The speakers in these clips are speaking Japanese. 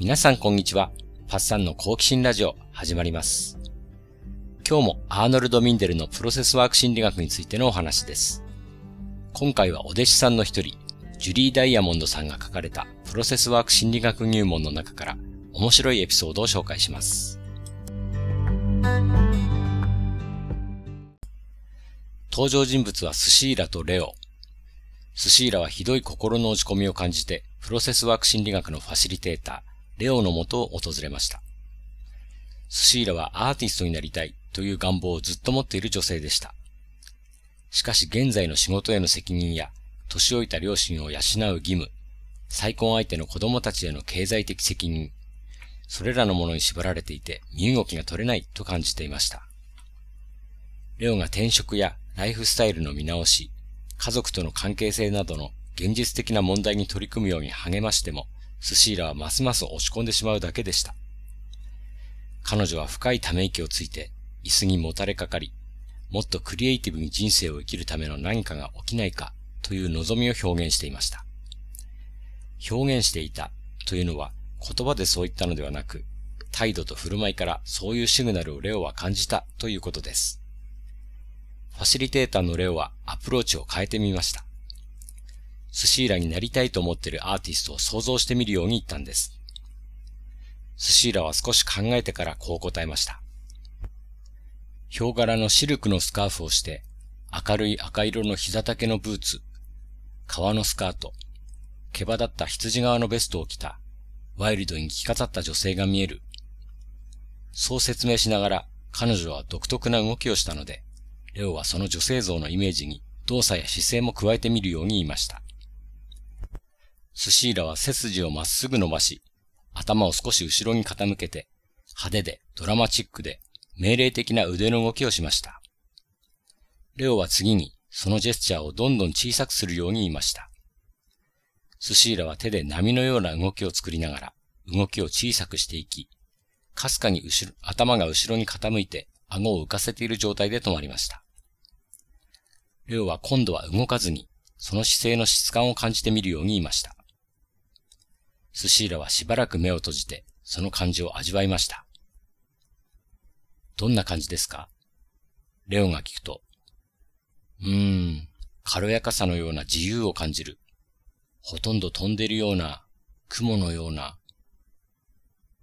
皆さんこんにちは。パッサンの好奇心ラジオ始まります。今日もアーノルド・ミンデルのプロセスワーク心理学についてのお話です。今回はお弟子さんの一人、ジュリー・ダイヤモンドさんが書かれたプロセスワーク心理学入門の中から面白いエピソードを紹介します。登場人物はスシーラとレオ。スシーラはひどい心の落ち込みを感じて、プロセスワーク心理学のファシリテーター、レオのもとを訪れました。スシーラはアーティストになりたいという願望をずっと持っている女性でした。しかし現在の仕事への責任や、年老いた両親を養う義務、再婚相手の子供たちへの経済的責任、それらのものに縛られていて身動きが取れないと感じていました。レオが転職やライフスタイルの見直し、家族との関係性などの現実的な問題に取り組むように励ましても、スシーラはますます押し込んでしまうだけでした。彼女は深いため息をついて、椅子にもたれかかり、もっとクリエイティブに人生を生きるための何かが起きないかという望みを表現していました。表現していたというのは言葉でそう言ったのではなく、態度と振る舞いからそういうシグナルをレオは感じたということです。ファシリテーターのレオはアプローチを変えてみました。スシーラになりたいと思ってるアーティストを想像してみるように言ったんです。スシーラは少し考えてからこう答えました。ヒョウ柄のシルクのスカーフをして、明るい赤色の膝丈のブーツ、革のスカート、毛羽立った羊側のベストを着た、ワイルドに着飾った女性が見える。そう説明しながら彼女は独特な動きをしたので、レオはその女性像のイメージに動作や姿勢も加えてみるように言いました。スシーラは背筋をまっすぐ伸ばし、頭を少し後ろに傾けて、派手でドラマチックで命令的な腕の動きをしました。レオは次にそのジェスチャーをどんどん小さくするように言いました。スシーラは手で波のような動きを作りながら動きを小さくしていき、かすかに後ろ、頭が後ろに傾いて顎を浮かせている状態で止まりました。レオは今度は動かずに、その姿勢の質感を感じてみるように言いました。スシーラはしばらく目を閉じて、その感じを味わいました。どんな感じですか？レオが聞くと、うーん、軽やかさのような自由を感じる。ほとんど飛んでるような、雲のような。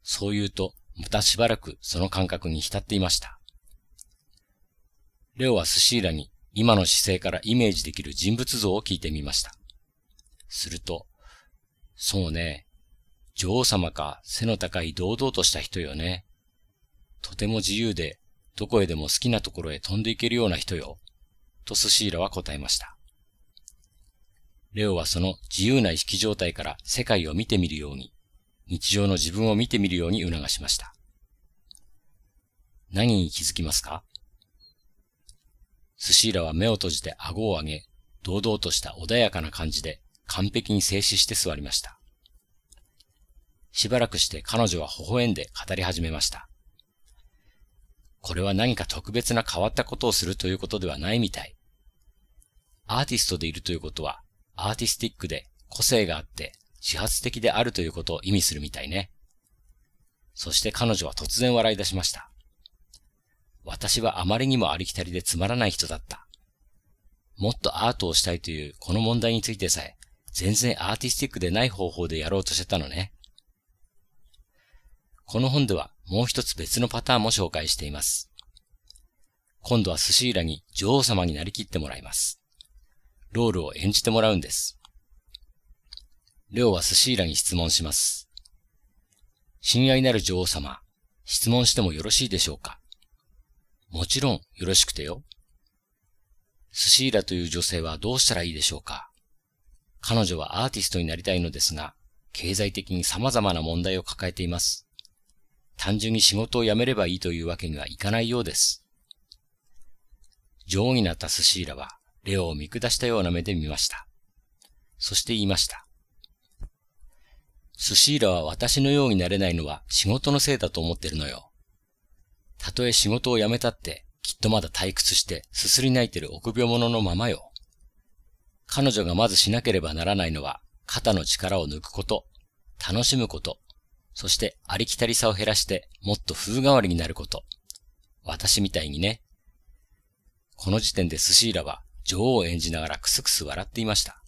そう言うと、またしばらくその感覚に浸っていました。レオはスシーラに今の姿勢からイメージできる人物像を聞いてみました。すると、そうね、女王様か背の高い堂々とした人よね。とても自由で、どこへでも好きなところへ飛んでいけるような人よ。とスシーラは答えました。レオはその自由な意識状態から世界を見てみるように、日常の自分を見てみるように促しました。何に気づきますか？スシーラは目を閉じて顎を上げ、堂々とした穏やかな感じで完璧に静止して座りました。しばらくして彼女は微笑んで語り始めました。これは何か特別な変わったことをするということではないみたい。アーティストでいるということは、アーティスティックで個性があって自発的であるということを意味するみたいね。そして彼女は突然笑い出しました。私はあまりにもありきたりでつまらない人だった。もっとアートをしたいというこの問題についてさえ、全然アーティスティックでない方法でやろうとしてたのね。この本ではもう一つ別のパターンも紹介しています。今度はスシーラに女王様になりきってもらいます。ロールを演じてもらうんです。レオはスシーラに質問します。親愛なる女王様、質問してもよろしいでしょうか？もちろんよろしくてよ。スシーラという女性はどうしたらいいでしょうか？彼女はアーティストになりたいのですが、経済的に様々な問題を抱えています。単純に仕事を辞めればいいというわけにはいかないようです。女王になったスシーラは、レオを見下したような目で見ました。そして言いました。スシーラは私のようになれないのは仕事のせいだと思ってるのよ。たとえ仕事を辞めたって、きっとまだ退屈してすすり泣いてる臆病者のままよ。彼女がまずしなければならないのは、肩の力を抜くこと、楽しむこと、そしてありきたりさを減らしてもっと風変わりになること。私みたいにね。この時点でスシーラは女王を演じながらクスクス笑っていました。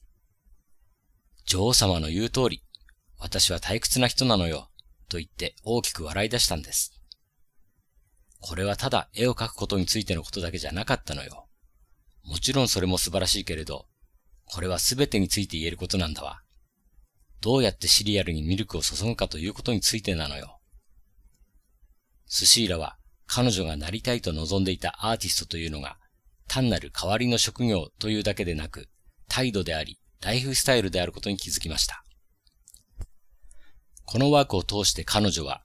女王様の言う通り、私は退屈な人なのよ、と言って大きく笑い出したんです。これはただ絵を描くことについてのことだけじゃなかったのよ。もちろんそれも素晴らしいけれど、これは全てについて言えることなんだわ。どうやってシリアルにミルクを注ぐかということについてなのよ。スシーラは彼女がなりたいと望んでいたアーティストというのが単なる代わりの職業というだけでなく態度でありライフスタイルであることに気づきました。このワークを通して彼女は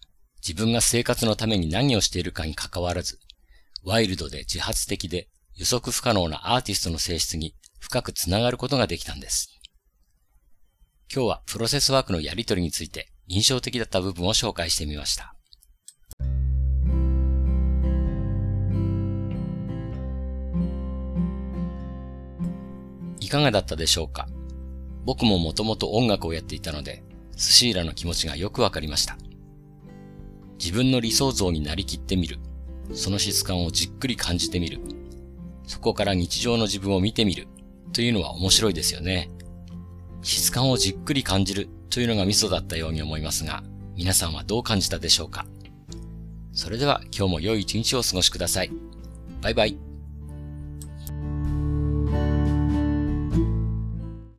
自分が生活のために何をしているかに関わらず、ワイルドで自発的で予測不可能なアーティストの性質に深くつながることができたんです。今日はプロセスワークのやりとりについて印象的だった部分を紹介してみました。いかがだったでしょうか？僕ももともと音楽をやっていたので、スシーラの気持ちがよくわかりました。自分の理想像になりきってみる。その質感をじっくり感じてみる。そこから日常の自分を見てみる。というのは面白いですよね。質感をじっくり感じるというのがミソだったように思いますが、皆さんはどう感じたでしょうか？それでは今日も良い一日をお過ごしください。バイバイ。